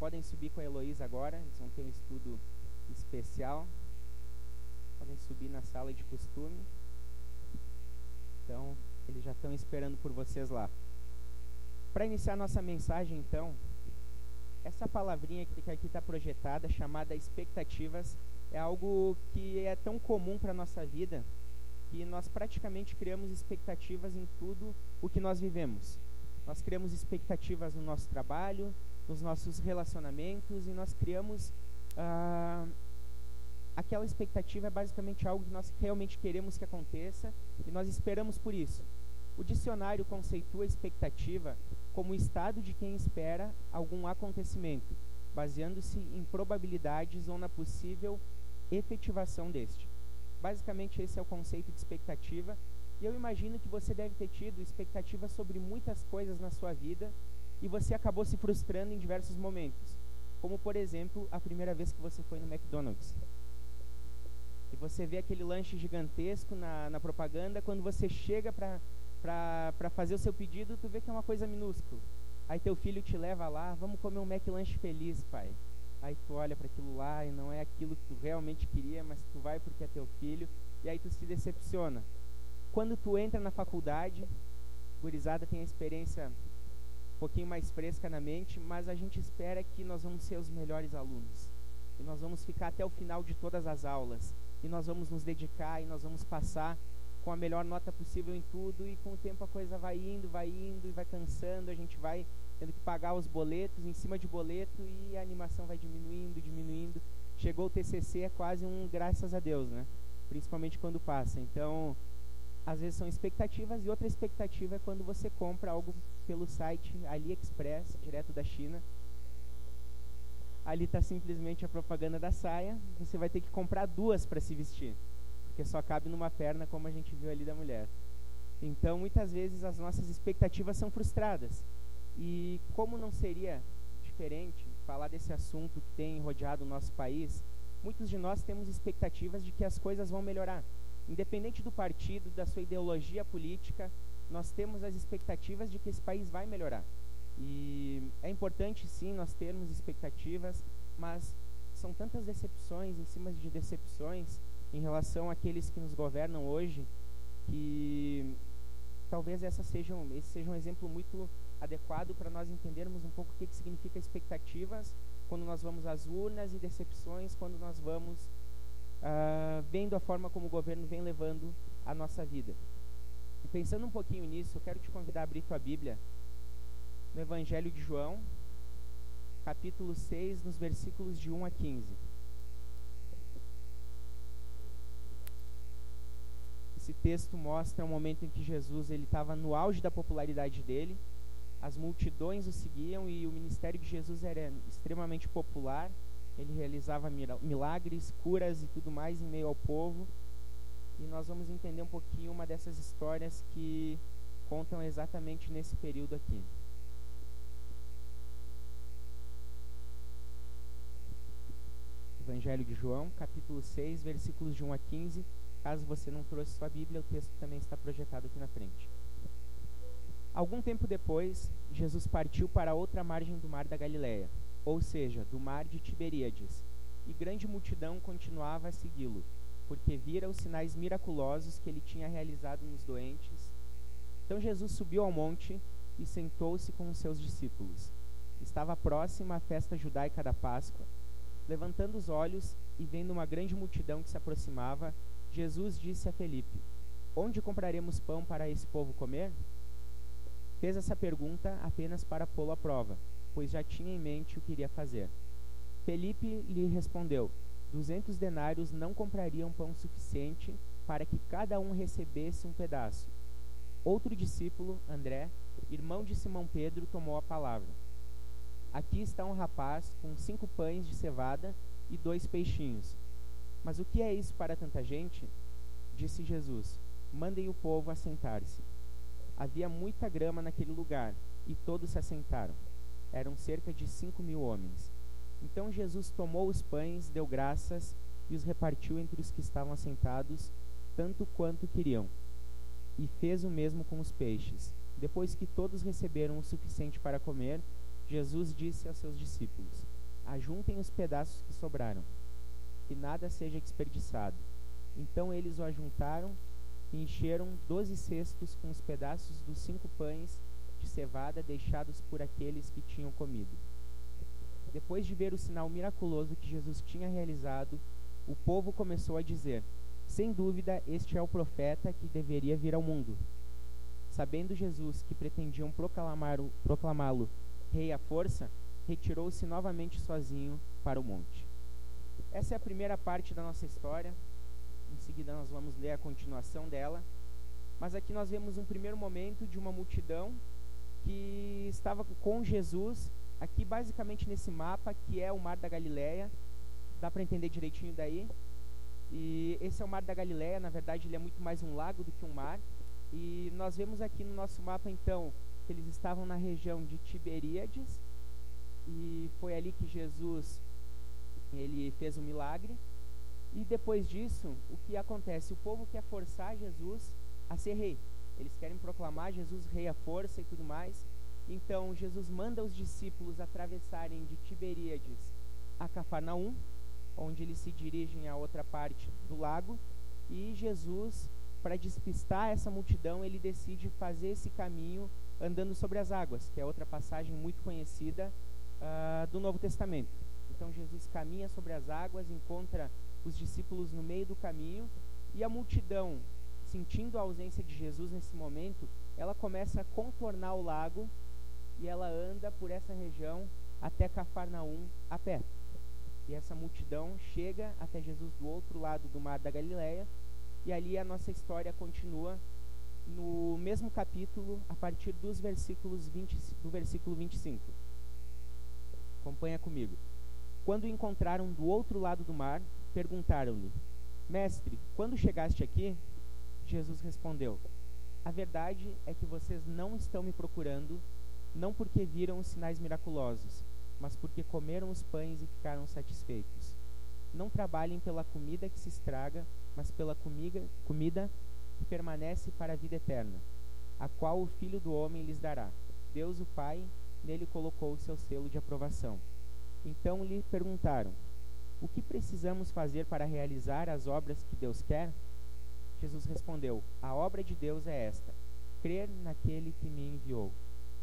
podem subir com a Heloísa agora, eles vão ter um estudo especial. Podem subir na sala de costume. Então, eles já estão esperando por vocês lá. Para iniciar nossa mensagem, então, essa palavrinha que aqui está projetada, chamada expectativas, é algo que é tão comum para a nossa vida que nós praticamente criamos expectativas em tudo o que nós vivemos. Nós criamos expectativas no nosso trabalho, nos nossos relacionamentos e nós criamos. Ah, aquela expectativa é basicamente algo que nós realmente queremos que aconteça e nós esperamos por isso. O dicionário conceitua expectativa como o estado de quem espera algum acontecimento, baseando-se em probabilidades ou na possível efetivação deste. Basicamente, esse é o conceito de expectativa. E eu imagino que você deve ter tido expectativas sobre muitas coisas na sua vida e você acabou se frustrando em diversos momentos. Como, por exemplo, a primeira vez que você foi no McDonald's. E você vê aquele lanche gigantesco na, na propaganda, quando você chega para fazer o seu pedido, tu vê que é uma coisa minúscula. Aí teu filho te leva lá, vamos comer um McLanche feliz, pai. Aí tu olha para aquilo lá e não é aquilo que tu realmente queria, mas tu vai porque é teu filho, e aí tu se decepciona. Quando tu entra na faculdade, gurizada tem a experiência pouquinho mais fresca na mente, mas a gente espera que nós vamos ser os melhores alunos. E nós vamos ficar até o final de todas as aulas. E nós vamos nos dedicar e nós vamos passar com a melhor nota possível em tudo. E com o tempo a coisa vai indo, vai indo e vai cansando. A gente vai tendo que pagar os boletos em cima de boleto e a animação vai diminuindo, diminuindo. Chegou o TCC, é quase um graças a Deus, né? Principalmente quando passa. Então, às vezes são expectativas e outra expectativa é quando você compra algo pelo site AliExpress, direto da China. Ali está simplesmente a propaganda da saia. Você vai ter que comprar duas para se vestir, porque só cabe numa perna, como a gente viu ali da mulher. Então, muitas vezes as nossas expectativas são frustradas. E como não seria diferente falar desse assunto que tem rodeado o nosso país, muitos de nós temos expectativas de que as coisas vão melhorar. Independente do partido, da sua ideologia política, nós temos as expectativas de que esse país vai melhorar. E é importante sim nós termos expectativas, mas são tantas decepções em cima de decepções em relação àqueles que nos governam hoje, que talvez essa seja um, esse seja um exemplo muito adequado para nós entendermos um pouco o que, que significa expectativas quando nós vamos às urnas e decepções quando nós vamos uh, vendo a forma como o governo vem levando a nossa vida. E pensando um pouquinho nisso, eu quero te convidar a abrir tua Bíblia no Evangelho de João, capítulo 6, nos versículos de 1 a 15. Esse texto mostra um momento em que Jesus ele estava no auge da popularidade dele, as multidões o seguiam e o ministério de Jesus era extremamente popular. Ele realizava milagres, curas e tudo mais em meio ao povo. E nós vamos entender um pouquinho uma dessas histórias que contam exatamente nesse período aqui. Evangelho de João, capítulo 6, versículos de 1 a 15. Caso você não trouxe sua Bíblia, o texto também está projetado aqui na frente. Algum tempo depois, Jesus partiu para outra margem do mar da Galiléia, ou seja, do mar de Tiberíades, e grande multidão continuava a segui-lo, porque vira os sinais miraculosos que ele tinha realizado nos doentes. Então Jesus subiu ao monte e sentou-se com os seus discípulos. Estava próxima a festa judaica da Páscoa. Levantando os olhos e vendo uma grande multidão que se aproximava, Jesus disse a Felipe: Onde compraremos pão para esse povo comer? Fez essa pergunta apenas para pô-lo à prova, pois já tinha em mente o que iria fazer. Felipe lhe respondeu: Duzentos denários não comprariam pão suficiente para que cada um recebesse um pedaço. Outro discípulo, André, irmão de Simão Pedro, tomou a palavra. Aqui está um rapaz com cinco pães de cevada e dois peixinhos. Mas o que é isso para tanta gente? Disse Jesus: Mandem o povo assentar-se. Havia muita grama naquele lugar, e todos se assentaram. Eram cerca de cinco mil homens. Então Jesus tomou os pães, deu graças e os repartiu entre os que estavam assentados, tanto quanto queriam. E fez o mesmo com os peixes. Depois que todos receberam o suficiente para comer, Jesus disse aos seus discípulos: Ajuntem os pedaços que sobraram, que nada seja desperdiçado. Então eles o ajuntaram e encheram doze cestos com os pedaços dos cinco pães cevada deixados por aqueles que tinham comido. Depois de ver o sinal miraculoso que Jesus tinha realizado, o povo começou a dizer: Sem dúvida, este é o profeta que deveria vir ao mundo. Sabendo Jesus que pretendiam proclamá-lo rei à força, retirou-se novamente sozinho para o monte. Essa é a primeira parte da nossa história. Em seguida, nós vamos ler a continuação dela. Mas aqui nós vemos um primeiro momento de uma multidão que estava com Jesus, aqui basicamente nesse mapa, que é o Mar da Galileia. Dá para entender direitinho daí? E esse é o Mar da Galileia, na verdade ele é muito mais um lago do que um mar. E nós vemos aqui no nosso mapa então que eles estavam na região de Tiberíades e foi ali que Jesus ele fez o milagre. E depois disso, o que acontece? O povo quer forçar Jesus a ser rei. Eles querem proclamar Jesus rei à força e tudo mais. Então Jesus manda os discípulos atravessarem de Tiberíades a Cafarnaum, onde eles se dirigem à outra parte do lago, e Jesus, para despistar essa multidão, ele decide fazer esse caminho andando sobre as águas, que é outra passagem muito conhecida uh, do Novo Testamento. Então Jesus caminha sobre as águas, encontra os discípulos no meio do caminho e a multidão sentindo a ausência de Jesus nesse momento, ela começa a contornar o lago e ela anda por essa região até Cafarnaum a pé. E essa multidão chega até Jesus do outro lado do mar da Galileia, e ali a nossa história continua no mesmo capítulo, a partir dos versículos 20, do versículo 25. Acompanha comigo. Quando o encontraram do outro lado do mar, perguntaram-lhe: Mestre, quando chegaste aqui? Jesus respondeu: A verdade é que vocês não estão me procurando, não porque viram os sinais miraculosos, mas porque comeram os pães e ficaram satisfeitos. Não trabalhem pela comida que se estraga, mas pela comida, comida que permanece para a vida eterna, a qual o Filho do Homem lhes dará. Deus, o Pai, nele colocou o seu selo de aprovação. Então lhe perguntaram: O que precisamos fazer para realizar as obras que Deus quer? Jesus respondeu: A obra de Deus é esta: crer naquele que me enviou.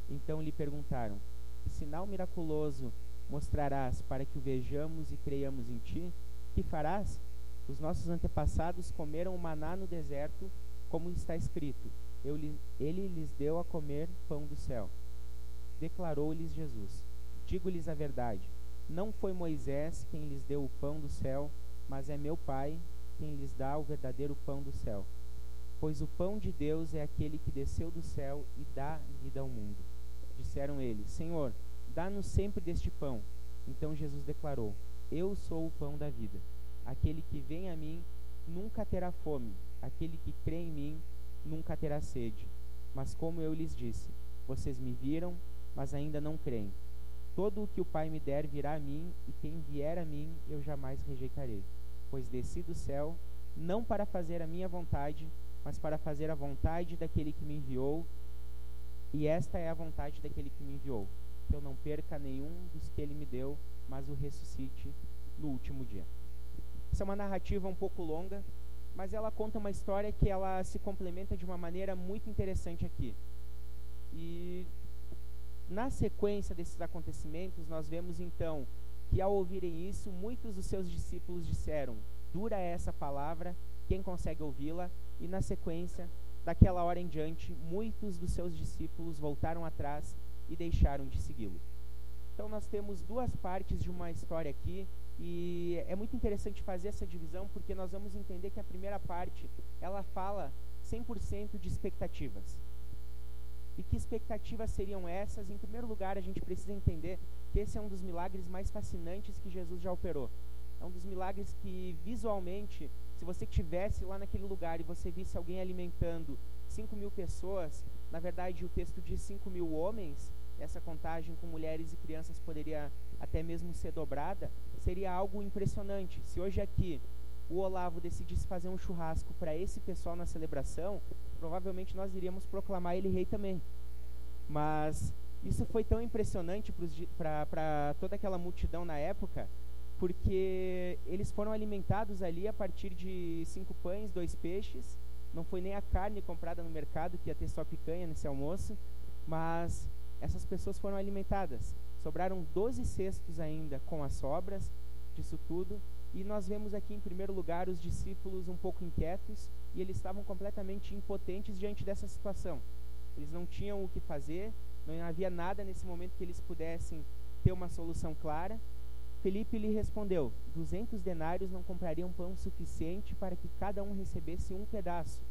Então lhe perguntaram: Que sinal miraculoso mostrarás para que o vejamos e creiamos em ti? Que farás? Os nossos antepassados comeram o maná no deserto, como está escrito: Ele lhes deu a comer pão do céu. Declarou-lhes Jesus: Digo-lhes a verdade: não foi Moisés quem lhes deu o pão do céu, mas é meu Pai quem lhes dá o verdadeiro pão do céu. Pois o pão de Deus é aquele que desceu do céu e dá vida ao mundo. Disseram eles: Senhor, dá-nos sempre deste pão. Então Jesus declarou: Eu sou o pão da vida. Aquele que vem a mim nunca terá fome, aquele que crê em mim nunca terá sede. Mas como eu lhes disse, vocês me viram, mas ainda não creem. Todo o que o Pai me der virá a mim, e quem vier a mim eu jamais rejeitarei pois desci do céu, não para fazer a minha vontade, mas para fazer a vontade daquele que me enviou. E esta é a vontade daquele que me enviou, que eu não perca nenhum dos que ele me deu, mas o ressuscite no último dia. Essa é uma narrativa um pouco longa, mas ela conta uma história que ela se complementa de uma maneira muito interessante aqui. E na sequência desses acontecimentos, nós vemos então que ao ouvirem isso, muitos dos seus discípulos disseram: Dura é essa palavra, quem consegue ouvi-la? E na sequência, daquela hora em diante, muitos dos seus discípulos voltaram atrás e deixaram de segui-lo. Então nós temos duas partes de uma história aqui e é muito interessante fazer essa divisão porque nós vamos entender que a primeira parte, ela fala 100% de expectativas. E que expectativas seriam essas? Em primeiro lugar, a gente precisa entender que esse é um dos milagres mais fascinantes que Jesus já operou. É um dos milagres que, visualmente, se você tivesse lá naquele lugar e você visse alguém alimentando 5 mil pessoas, na verdade o texto diz 5 mil homens, essa contagem com mulheres e crianças poderia até mesmo ser dobrada, seria algo impressionante. Se hoje aqui o Olavo decidisse fazer um churrasco para esse pessoal na celebração, provavelmente nós iríamos proclamar ele rei também. Mas Isso foi tão impressionante para toda aquela multidão na época, porque eles foram alimentados ali a partir de cinco pães, dois peixes. Não foi nem a carne comprada no mercado, que ia ter só picanha nesse almoço, mas essas pessoas foram alimentadas. Sobraram 12 cestos ainda com as sobras disso tudo. E nós vemos aqui, em primeiro lugar, os discípulos um pouco inquietos e eles estavam completamente impotentes diante dessa situação. Eles não tinham o que fazer, não havia nada nesse momento que eles pudessem ter uma solução clara. Felipe lhe respondeu: Duzentos denários não comprariam pão suficiente para que cada um recebesse um pedaço.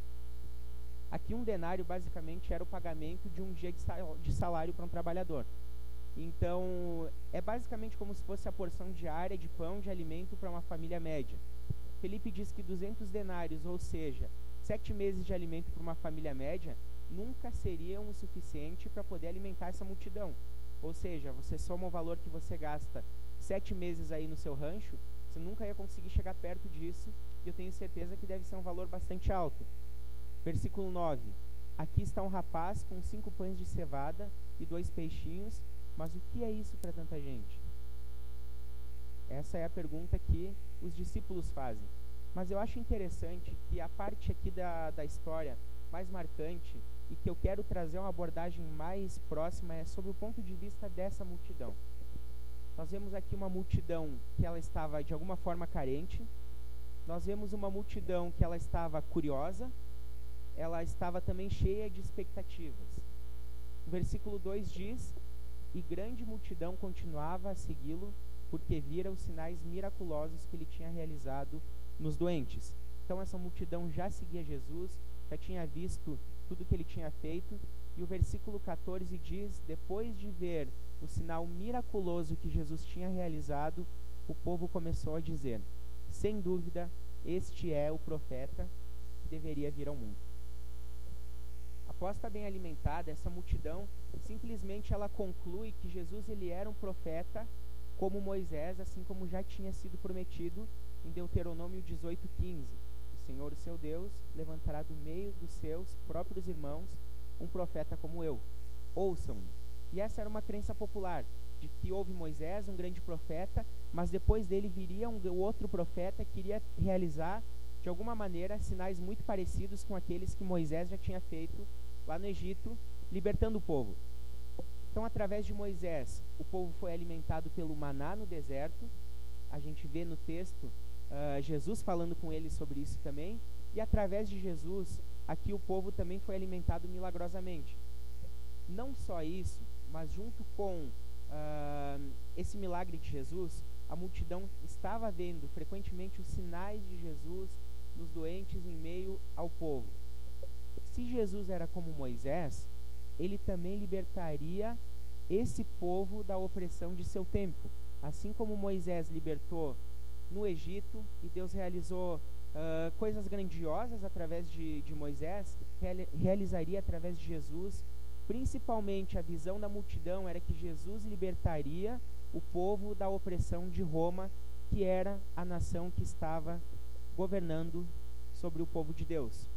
Aqui, um denário basicamente era o pagamento de um dia de salário para um trabalhador. Então, é basicamente como se fosse a porção diária de pão de alimento para uma família média. Felipe diz que 200 denários, ou seja, sete meses de alimento para uma família média, nunca seriam o suficiente para poder alimentar essa multidão. Ou seja, você soma o valor que você gasta sete meses aí no seu rancho, você nunca ia conseguir chegar perto disso, e eu tenho certeza que deve ser um valor bastante alto. Versículo 9: Aqui está um rapaz com cinco pães de cevada e dois peixinhos, mas o que é isso para tanta gente? Essa é a pergunta que os discípulos fazem. Mas eu acho interessante que a parte aqui da, da história mais marcante e que eu quero trazer uma abordagem mais próxima é sobre o ponto de vista dessa multidão. Nós vemos aqui uma multidão que ela estava de alguma forma carente. Nós vemos uma multidão que ela estava curiosa. Ela estava também cheia de expectativas. O versículo 2 diz: E grande multidão continuava a segui-lo, porque vira os sinais miraculosos que ele tinha realizado nos doentes. Então essa multidão já seguia Jesus, já tinha visto tudo que ele tinha feito. E o versículo 14 diz: Depois de ver o sinal miraculoso que Jesus tinha realizado, o povo começou a dizer: Sem dúvida, este é o profeta que deveria vir ao mundo. Após estar bem alimentada, essa multidão simplesmente ela conclui que Jesus ele era um profeta como Moisés, assim como já tinha sido prometido em Deuteronômio 18:15. Senhor, o seu Deus, levantará do meio dos seus próprios irmãos um profeta como eu. Ouçam-me. E essa era uma crença popular, de que houve Moisés, um grande profeta, mas depois dele viria um outro profeta que iria realizar, de alguma maneira, sinais muito parecidos com aqueles que Moisés já tinha feito lá no Egito, libertando o povo. Então, através de Moisés, o povo foi alimentado pelo maná no deserto. A gente vê no texto uh, Jesus falando com eles sobre isso também. E através de Jesus, aqui o povo também foi alimentado milagrosamente. Não só isso, mas junto com uh, esse milagre de Jesus, a multidão estava vendo frequentemente os sinais de Jesus nos doentes em meio ao povo. Se Jesus era como Moisés, ele também libertaria esse povo da opressão de seu tempo. Assim como Moisés libertou no Egito e Deus realizou uh, coisas grandiosas através de, de Moisés, realizaria através de Jesus. Principalmente a visão da multidão era que Jesus libertaria o povo da opressão de Roma, que era a nação que estava governando sobre o povo de Deus.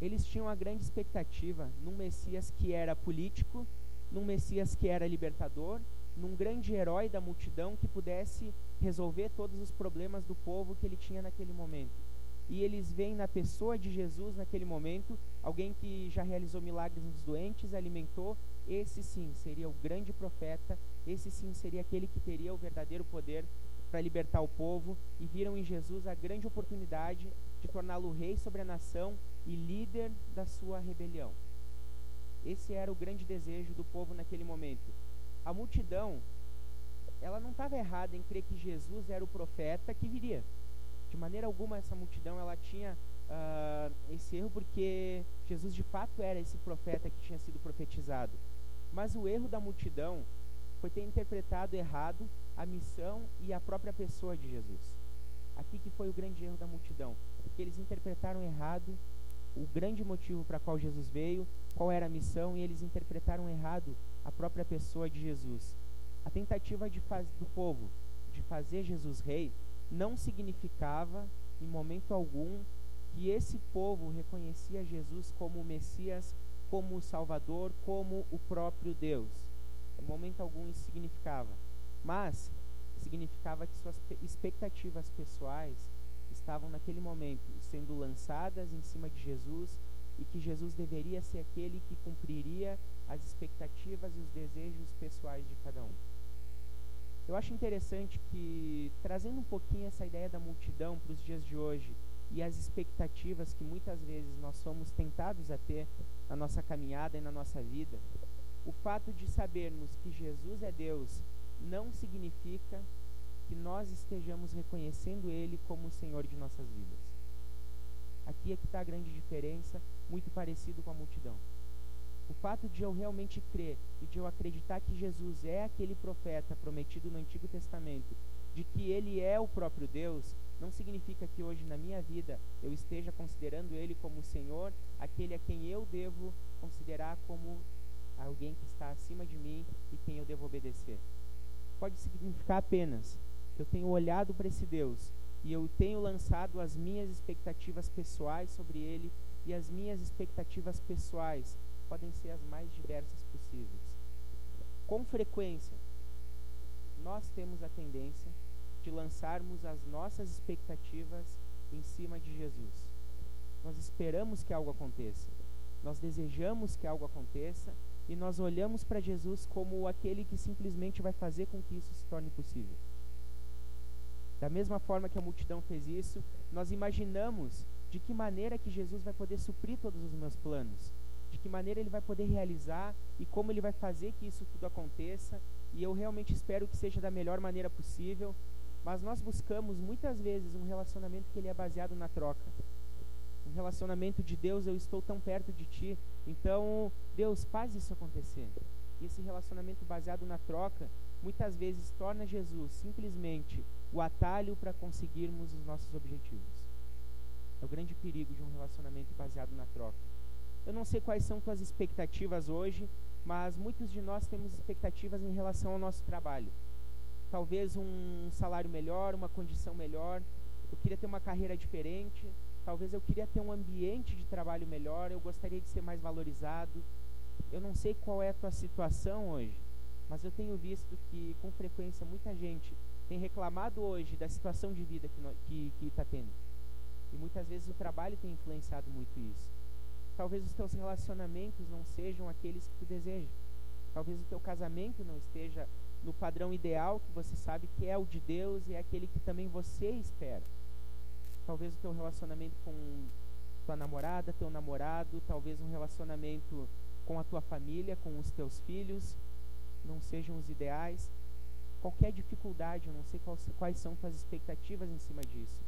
Eles tinham a grande expectativa num Messias que era político, num Messias que era libertador num grande herói da multidão que pudesse resolver todos os problemas do povo que ele tinha naquele momento. E eles veem na pessoa de Jesus naquele momento alguém que já realizou milagres nos doentes, alimentou. Esse sim seria o grande profeta, esse sim seria aquele que teria o verdadeiro poder para libertar o povo. E viram em Jesus a grande oportunidade de torná-lo rei sobre a nação e líder da sua rebelião. Esse era o grande desejo do povo naquele momento a multidão, ela não estava errada em crer que Jesus era o profeta que viria. De maneira alguma essa multidão ela tinha uh, esse erro porque Jesus de fato era esse profeta que tinha sido profetizado. Mas o erro da multidão foi ter interpretado errado a missão e a própria pessoa de Jesus. Aqui que foi o grande erro da multidão, porque eles interpretaram errado o grande motivo para qual Jesus veio, qual era a missão, e eles interpretaram errado a própria pessoa de Jesus. A tentativa de faz, do povo de fazer Jesus rei não significava, em momento algum, que esse povo reconhecia Jesus como o Messias como o Salvador, como o próprio Deus. Em momento algum isso significava. Mas significava que suas expectativas pessoais estavam naquele momento sendo lançadas em cima de Jesus e que Jesus deveria ser aquele que cumpriria as expectativas e os desejos pessoais de cada um. Eu acho interessante que, trazendo um pouquinho essa ideia da multidão para os dias de hoje e as expectativas que muitas vezes nós somos tentados a ter na nossa caminhada e na nossa vida, o fato de sabermos que Jesus é Deus não significa que nós estejamos reconhecendo Ele como o Senhor de nossas vidas. Aqui é que está a grande diferença, muito parecido com a multidão. O fato de eu realmente crer e de eu acreditar que Jesus é aquele profeta prometido no Antigo Testamento, de que ele é o próprio Deus, não significa que hoje na minha vida eu esteja considerando ele como o Senhor, aquele a quem eu devo considerar como alguém que está acima de mim e quem eu devo obedecer. Pode significar apenas que eu tenho olhado para esse Deus e eu tenho lançado as minhas expectativas pessoais sobre ele e as minhas expectativas pessoais podem ser as mais diversas possíveis. Com frequência, nós temos a tendência de lançarmos as nossas expectativas em cima de Jesus. Nós esperamos que algo aconteça, nós desejamos que algo aconteça e nós olhamos para Jesus como aquele que simplesmente vai fazer com que isso se torne possível. Da mesma forma que a multidão fez isso, nós imaginamos de que maneira que Jesus vai poder suprir todos os meus planos de que maneira ele vai poder realizar e como ele vai fazer que isso tudo aconteça. E eu realmente espero que seja da melhor maneira possível. Mas nós buscamos muitas vezes um relacionamento que ele é baseado na troca. Um relacionamento de Deus, eu estou tão perto de ti, então Deus faz isso acontecer. E esse relacionamento baseado na troca muitas vezes torna Jesus simplesmente o atalho para conseguirmos os nossos objetivos. É o grande perigo de um relacionamento baseado na troca. Eu não sei quais são tuas expectativas hoje, mas muitos de nós temos expectativas em relação ao nosso trabalho. Talvez um salário melhor, uma condição melhor. Eu queria ter uma carreira diferente. Talvez eu queria ter um ambiente de trabalho melhor. Eu gostaria de ser mais valorizado. Eu não sei qual é a tua situação hoje, mas eu tenho visto que com frequência muita gente tem reclamado hoje da situação de vida que está tendo. E muitas vezes o trabalho tem influenciado muito isso. Talvez os teus relacionamentos não sejam aqueles que tu deseja. Talvez o teu casamento não esteja no padrão ideal que você sabe que é o de Deus e é aquele que também você espera. Talvez o teu relacionamento com tua namorada, teu namorado, talvez um relacionamento com a tua família, com os teus filhos, não sejam os ideais. Qualquer dificuldade, eu não sei quais, quais são tuas expectativas em cima disso.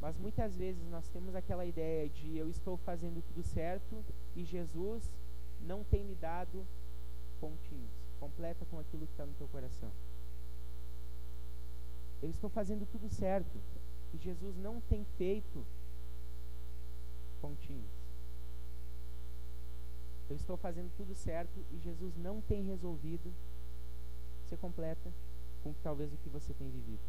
Mas muitas vezes nós temos aquela ideia de eu estou fazendo tudo certo e Jesus não tem me dado pontinhos. Completa com aquilo que está no teu coração. Eu estou fazendo tudo certo e Jesus não tem feito pontinhos. Eu estou fazendo tudo certo e Jesus não tem resolvido. Você completa com talvez o que você tem vivido.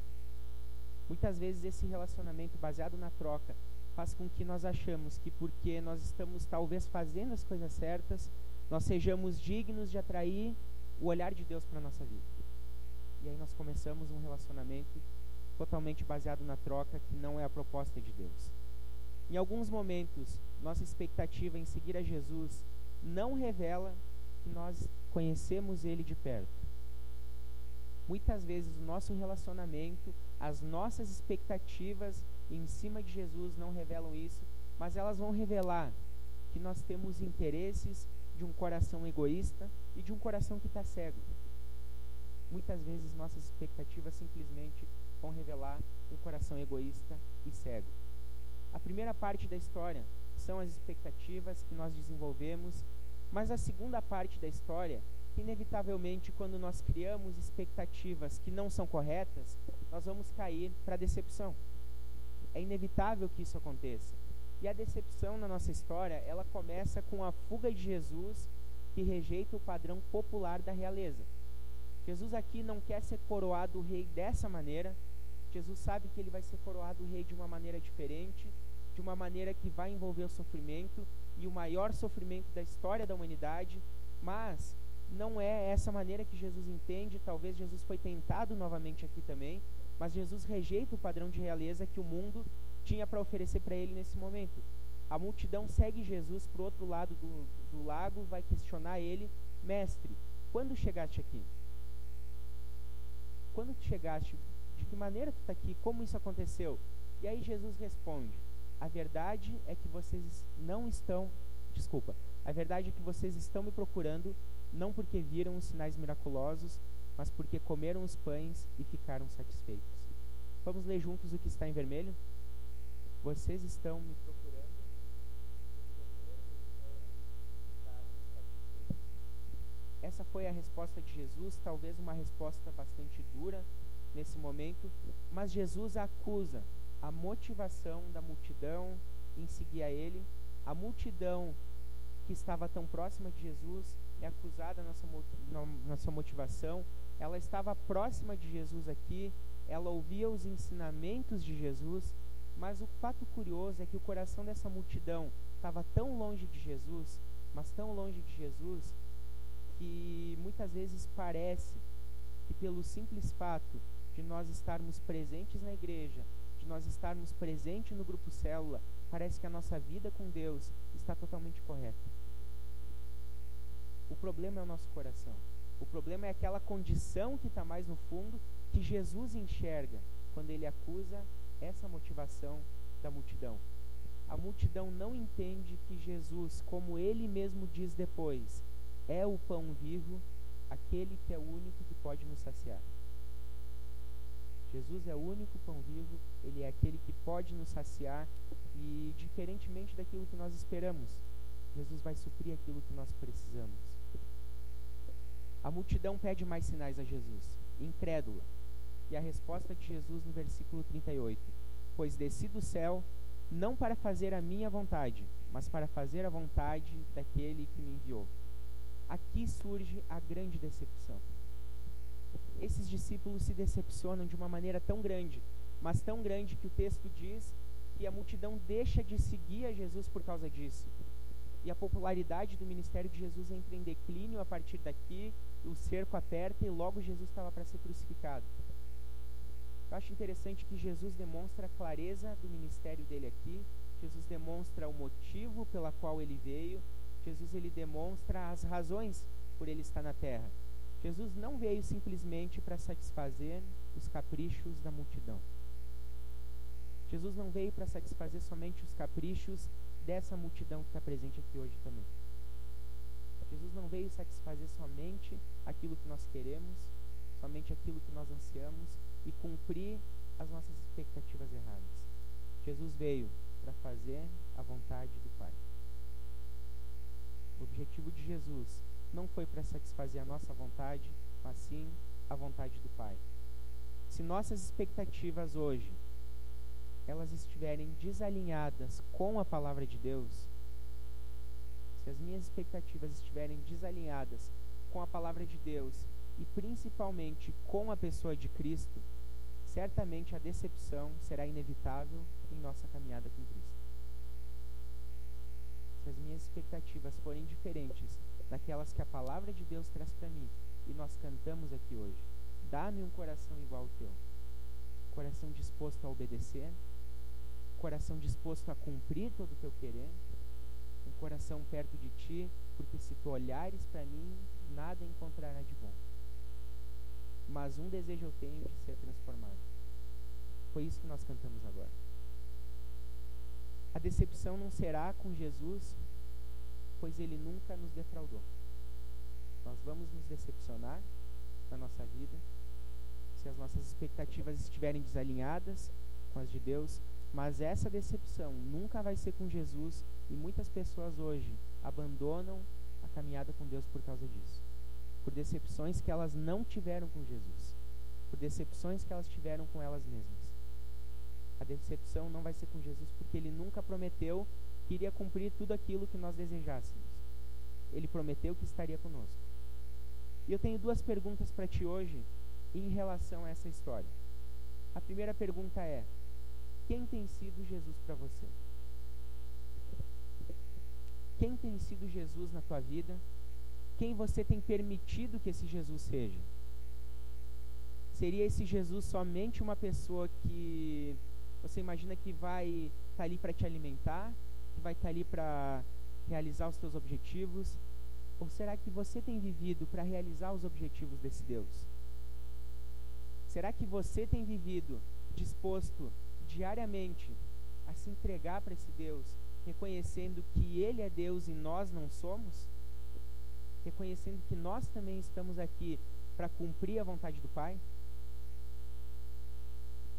Muitas vezes esse relacionamento baseado na troca faz com que nós achamos que porque nós estamos talvez fazendo as coisas certas, nós sejamos dignos de atrair o olhar de Deus para a nossa vida. E aí nós começamos um relacionamento totalmente baseado na troca, que não é a proposta de Deus. Em alguns momentos, nossa expectativa em seguir a Jesus não revela que nós conhecemos Ele de perto. Muitas vezes o nosso relacionamento as nossas expectativas em cima de Jesus não revelam isso, mas elas vão revelar que nós temos interesses de um coração egoísta e de um coração que está cego. Muitas vezes nossas expectativas simplesmente vão revelar um coração egoísta e cego. A primeira parte da história são as expectativas que nós desenvolvemos, mas a segunda parte da história inevitavelmente, quando nós criamos expectativas que não são corretas, nós vamos cair para a decepção. É inevitável que isso aconteça. E a decepção na nossa história, ela começa com a fuga de Jesus, que rejeita o padrão popular da realeza. Jesus aqui não quer ser coroado rei dessa maneira. Jesus sabe que ele vai ser coroado rei de uma maneira diferente, de uma maneira que vai envolver o sofrimento, e o maior sofrimento da história da humanidade, mas não é essa maneira que Jesus entende. Talvez Jesus foi tentado novamente aqui também, mas Jesus rejeita o padrão de realeza que o mundo tinha para oferecer para ele nesse momento. A multidão segue Jesus para o outro lado do, do lago, vai questionar ele: Mestre, quando chegaste aqui? Quando chegaste? De que maneira tu está aqui? Como isso aconteceu? E aí Jesus responde: A verdade é que vocês não estão. Desculpa. A verdade é que vocês estão me procurando não porque viram os sinais miraculosos, mas porque comeram os pães e ficaram satisfeitos. Vamos ler juntos o que está em vermelho? Vocês estão me procurando. Essa foi a resposta de Jesus, talvez uma resposta bastante dura nesse momento, mas Jesus acusa a motivação da multidão em seguir a ele, a multidão que estava tão próxima de Jesus é acusada na sua motivação, ela estava próxima de Jesus aqui, ela ouvia os ensinamentos de Jesus, mas o fato curioso é que o coração dessa multidão estava tão longe de Jesus, mas tão longe de Jesus, que muitas vezes parece que pelo simples fato de nós estarmos presentes na igreja, de nós estarmos presentes no grupo célula, parece que a nossa vida com Deus está totalmente correta. O problema é o nosso coração. O problema é aquela condição que está mais no fundo que Jesus enxerga quando ele acusa essa motivação da multidão. A multidão não entende que Jesus, como ele mesmo diz depois, é o pão vivo, aquele que é o único que pode nos saciar. Jesus é o único pão vivo, ele é aquele que pode nos saciar e, diferentemente daquilo que nós esperamos, Jesus vai suprir aquilo que nós precisamos. A multidão pede mais sinais a Jesus, incrédula. E a resposta de Jesus no versículo 38: Pois desci do céu não para fazer a minha vontade, mas para fazer a vontade daquele que me enviou. Aqui surge a grande decepção. Esses discípulos se decepcionam de uma maneira tão grande, mas tão grande que o texto diz que a multidão deixa de seguir a Jesus por causa disso e a popularidade do ministério de Jesus entra em declínio a partir daqui, o cerco aperta e logo Jesus estava para ser crucificado. Eu acho interessante que Jesus demonstra a clareza do ministério dele aqui, Jesus demonstra o motivo pela qual ele veio, Jesus ele demonstra as razões por ele estar na terra. Jesus não veio simplesmente para satisfazer os caprichos da multidão. Jesus não veio para satisfazer somente os caprichos dessa multidão que está presente aqui hoje também. Jesus não veio satisfazer somente aquilo que nós queremos, somente aquilo que nós ansiamos e cumprir as nossas expectativas erradas. Jesus veio para fazer a vontade do Pai. O objetivo de Jesus não foi para satisfazer a nossa vontade, mas sim a vontade do Pai. Se nossas expectativas hoje elas estiverem desalinhadas com a palavra de Deus, se as minhas expectativas estiverem desalinhadas com a palavra de Deus e principalmente com a pessoa de Cristo, certamente a decepção será inevitável em nossa caminhada com Cristo. Se as minhas expectativas forem diferentes daquelas que a palavra de Deus traz para mim e nós cantamos aqui hoje, dá-me um coração igual ao teu, coração disposto a obedecer, coração disposto a cumprir todo o teu querer, coração perto de ti, porque se tu olhares para mim, nada encontrará de bom. Mas um desejo eu tenho de ser transformado. Foi isso que nós cantamos agora. A decepção não será com Jesus, pois ele nunca nos defraudou. Nós vamos nos decepcionar na nossa vida se as nossas expectativas estiverem desalinhadas com as de Deus, mas essa decepção nunca vai ser com Jesus e muitas pessoas hoje abandonam a caminhada com Deus por causa disso. Por decepções que elas não tiveram com Jesus. Por decepções que elas tiveram com elas mesmas. A decepção não vai ser com Jesus porque ele nunca prometeu que iria cumprir tudo aquilo que nós desejássemos. Ele prometeu que estaria conosco. E eu tenho duas perguntas para ti hoje em relação a essa história. A primeira pergunta é: quem tem sido Jesus para você? Quem tem sido Jesus na tua vida, quem você tem permitido que esse Jesus seja. Seria esse Jesus somente uma pessoa que você imagina que vai estar tá ali para te alimentar, que vai estar tá ali para realizar os seus objetivos? Ou será que você tem vivido para realizar os objetivos desse Deus? Será que você tem vivido disposto diariamente a se entregar para esse Deus, reconhecendo que Ele é Deus e nós não somos? Reconhecendo que nós também estamos aqui para cumprir a vontade do Pai?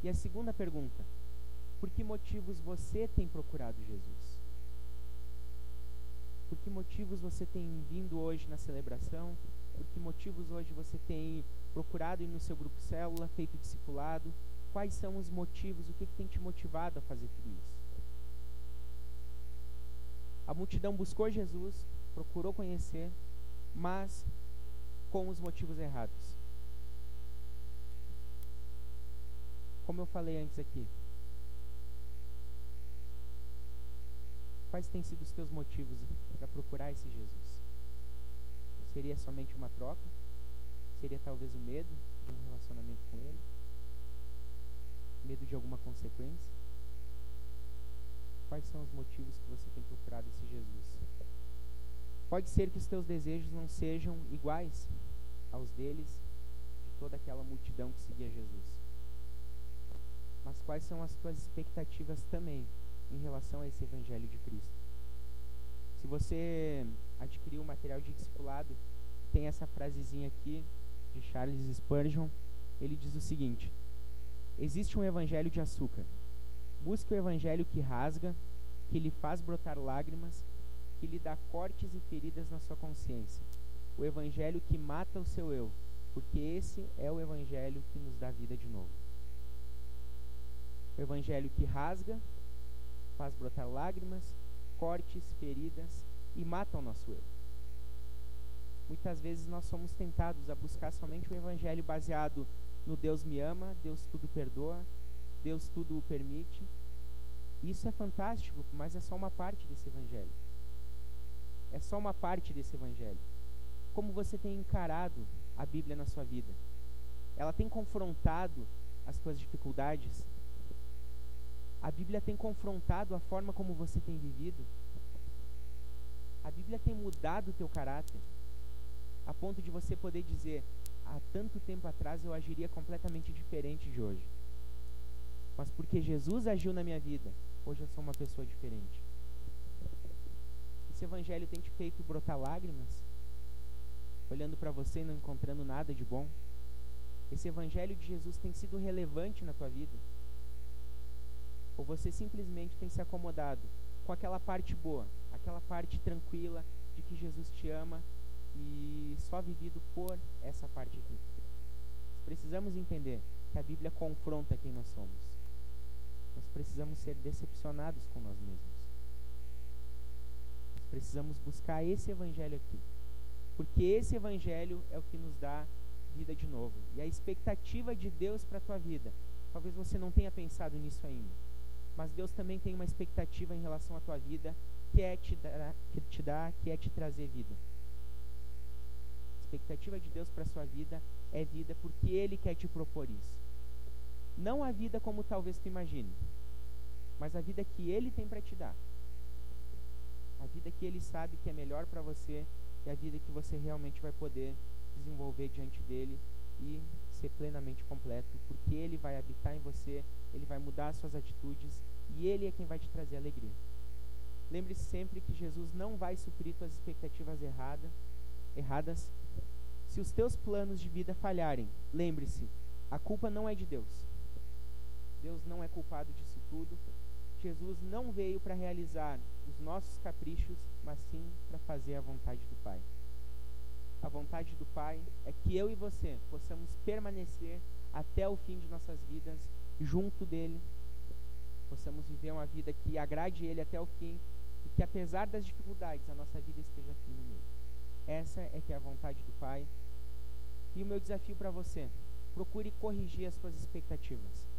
E a segunda pergunta: por que motivos você tem procurado Jesus? Por que motivos você tem vindo hoje na celebração? Por que motivos hoje você tem procurado ir no seu grupo célula, feito discipulado? Quais são os motivos? O que, que tem te motivado a fazer tudo isso? A multidão buscou Jesus, procurou conhecer, mas com os motivos errados. Como eu falei antes aqui, quais têm sido os teus motivos para procurar esse Jesus? Seria somente uma troca? Seria talvez o medo de um relacionamento com Ele? Medo de alguma consequência? Quais são os motivos que você tem procurado esse Jesus? Pode ser que os teus desejos não sejam iguais aos deles, de toda aquela multidão que seguia Jesus. Mas quais são as tuas expectativas também em relação a esse Evangelho de Cristo? Se você adquiriu o material de discipulado, tem essa frasezinha aqui de Charles Spurgeon. Ele diz o seguinte: Existe um evangelho de açúcar. Busque o evangelho que rasga, que lhe faz brotar lágrimas, que lhe dá cortes e feridas na sua consciência. O evangelho que mata o seu eu, porque esse é o evangelho que nos dá vida de novo. O evangelho que rasga, faz brotar lágrimas, cortes, feridas e mata o nosso eu. Muitas vezes nós somos tentados a buscar somente um evangelho baseado no Deus me ama, Deus tudo perdoa, Deus tudo o permite. Isso é fantástico, mas é só uma parte desse evangelho. É só uma parte desse evangelho. Como você tem encarado a Bíblia na sua vida? Ela tem confrontado as suas dificuldades? A Bíblia tem confrontado a forma como você tem vivido? A Bíblia tem mudado o teu caráter? A ponto de você poder dizer: há tanto tempo atrás eu agiria completamente diferente de hoje. Mas porque Jesus agiu na minha vida, hoje eu sou uma pessoa diferente. Esse evangelho tem te feito brotar lágrimas, olhando para você e não encontrando nada de bom. Esse evangelho de Jesus tem sido relevante na tua vida? Ou você simplesmente tem se acomodado com aquela parte boa, aquela parte tranquila de que Jesus te ama e só vivido por essa parte aqui. Precisamos entender que a Bíblia confronta quem nós somos. Precisamos ser decepcionados com nós mesmos. Nós precisamos buscar esse evangelho aqui. Porque esse evangelho é o que nos dá vida de novo. E a expectativa de Deus para a tua vida. Talvez você não tenha pensado nisso ainda. Mas Deus também tem uma expectativa em relação à tua vida que é te dar, que te dá, que é te trazer vida expectativa de Deus para a sua vida é vida porque Ele quer te propor isso. Não a vida como talvez tu imagine, mas a vida que Ele tem para te dar. A vida que Ele sabe que é melhor para você e a vida que você realmente vai poder desenvolver diante dele e ser plenamente completo, porque Ele vai habitar em você, Ele vai mudar as suas atitudes e Ele é quem vai te trazer alegria. Lembre-se sempre que Jesus não vai suprir suas expectativas erradas, erradas se os teus planos de vida falharem, lembre-se, a culpa não é de Deus. Deus não é culpado disso tudo. Jesus não veio para realizar os nossos caprichos, mas sim para fazer a vontade do Pai. A vontade do Pai é que eu e você possamos permanecer até o fim de nossas vidas junto dele, possamos viver uma vida que agrade ele até o fim e que apesar das dificuldades a nossa vida esteja firme nele. Essa é que é a vontade do Pai. E o meu desafio para você: procure corrigir as suas expectativas.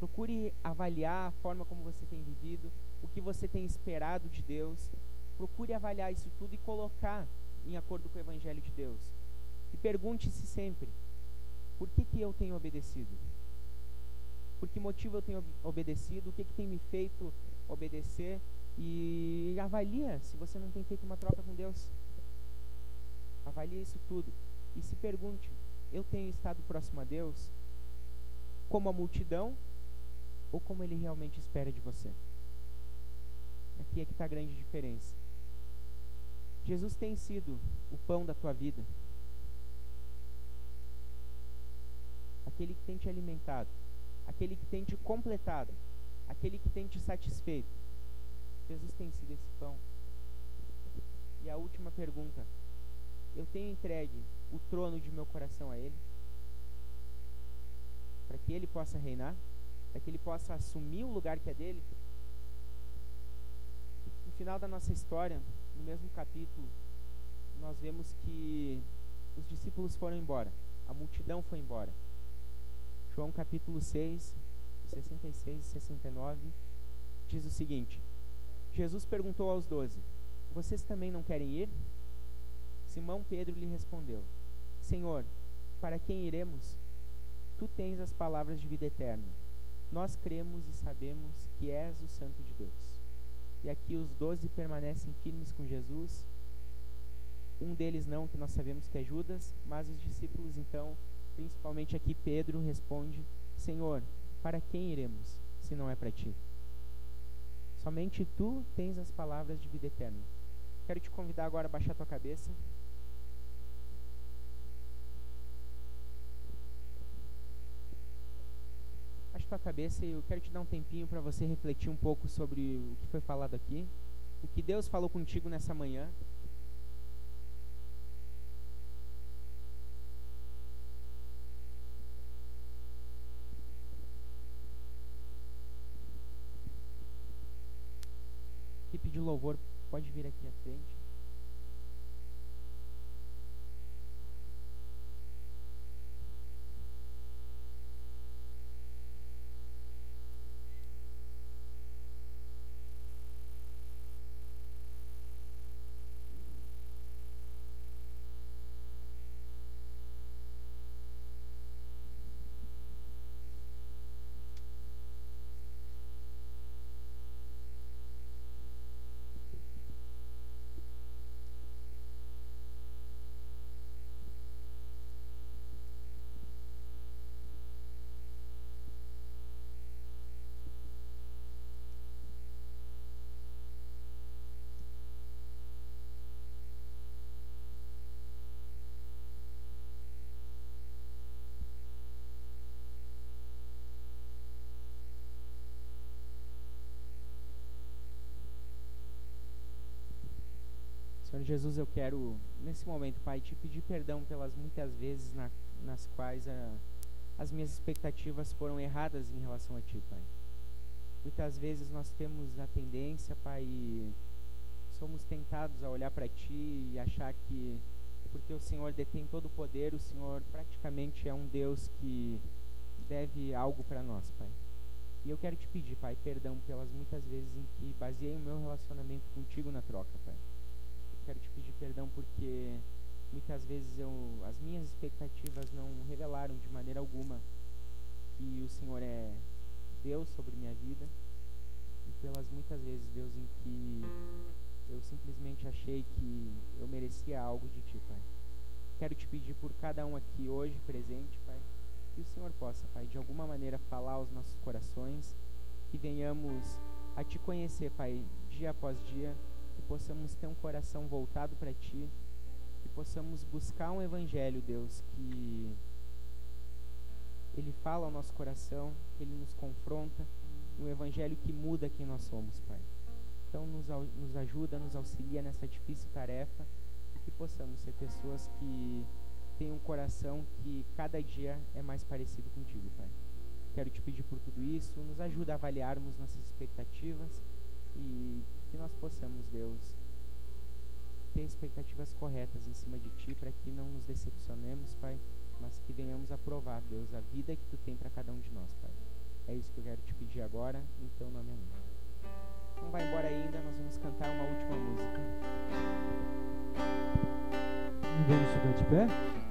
Procure avaliar a forma como você tem vivido, o que você tem esperado de Deus, procure avaliar isso tudo e colocar em acordo com o Evangelho de Deus. E pergunte-se sempre: por que, que eu tenho obedecido? Por que motivo eu tenho obedecido? O que, que tem me feito obedecer? E avalia se você não tem feito uma troca com Deus. Avalie isso tudo. E se pergunte: eu tenho estado próximo a Deus como a multidão ou como Ele realmente espera de você? Aqui é que está a grande diferença. Jesus tem sido o pão da tua vida. Aquele que tem te alimentado, aquele que tem te completado, aquele que tem te satisfeito. Jesus tem sido esse pão. E a última pergunta: eu tenho entregue o trono de meu coração a Ele? Para que Ele possa reinar? Para que Ele possa assumir o lugar que é dele? No final da nossa história, no mesmo capítulo, nós vemos que os discípulos foram embora, a multidão foi embora. João capítulo 6, 66 e 69, diz o seguinte: Jesus perguntou aos doze: Vocês também não querem ir? Simão Pedro lhe respondeu: Senhor, para quem iremos? Tu tens as palavras de vida eterna. Nós cremos e sabemos que és o Santo de Deus. E aqui os doze permanecem firmes com Jesus. Um deles não, que nós sabemos que é Judas, mas os discípulos então, principalmente aqui Pedro, responde: Senhor, para quem iremos, se não é para ti? Somente tu tens as palavras de vida eterna. Quero te convidar agora a baixar tua cabeça. Baixe tua cabeça e eu quero te dar um tempinho para você refletir um pouco sobre o que foi falado aqui, o que Deus falou contigo nessa manhã. Equipe de louvor pode vir aqui à frente. Jesus, eu quero, nesse momento, Pai, te pedir perdão pelas muitas vezes na, nas quais a, as minhas expectativas foram erradas em relação a Ti, Pai. Muitas vezes nós temos a tendência, Pai, e somos tentados a olhar para Ti e achar que, porque o Senhor detém todo o poder, o Senhor praticamente é um Deus que deve algo para nós, Pai. E eu quero te pedir, Pai, perdão pelas muitas vezes em que baseei o meu relacionamento contigo na troca, Pai quero te pedir perdão porque muitas vezes eu, as minhas expectativas não revelaram de maneira alguma que o Senhor é Deus sobre minha vida e pelas muitas vezes, Deus, em que eu simplesmente achei que eu merecia algo de Ti, Pai. Quero te pedir por cada um aqui hoje presente, Pai, que o Senhor possa, Pai, de alguma maneira falar aos nossos corações, que venhamos a Te conhecer, Pai, dia após dia possamos ter um coração voltado para Ti, que possamos buscar um Evangelho, Deus, que Ele fala ao nosso coração, que Ele nos confronta, um Evangelho que muda quem nós somos, Pai. Então, nos, nos ajuda, nos auxilia nessa difícil tarefa e que possamos ser pessoas que têm um coração que cada dia é mais parecido contigo, Pai. Quero te pedir por tudo isso, nos ajuda a avaliarmos nossas expectativas e que nós possamos, Deus, ter expectativas corretas em cima de Ti, para que não nos decepcionemos, Pai, mas que venhamos a provar, Deus, a vida que Tu tem para cada um de nós, Pai. É isso que eu quero te pedir agora, em Teu nome, amém. Não vai embora ainda, nós vamos cantar uma última música. Vamos ficar de pé?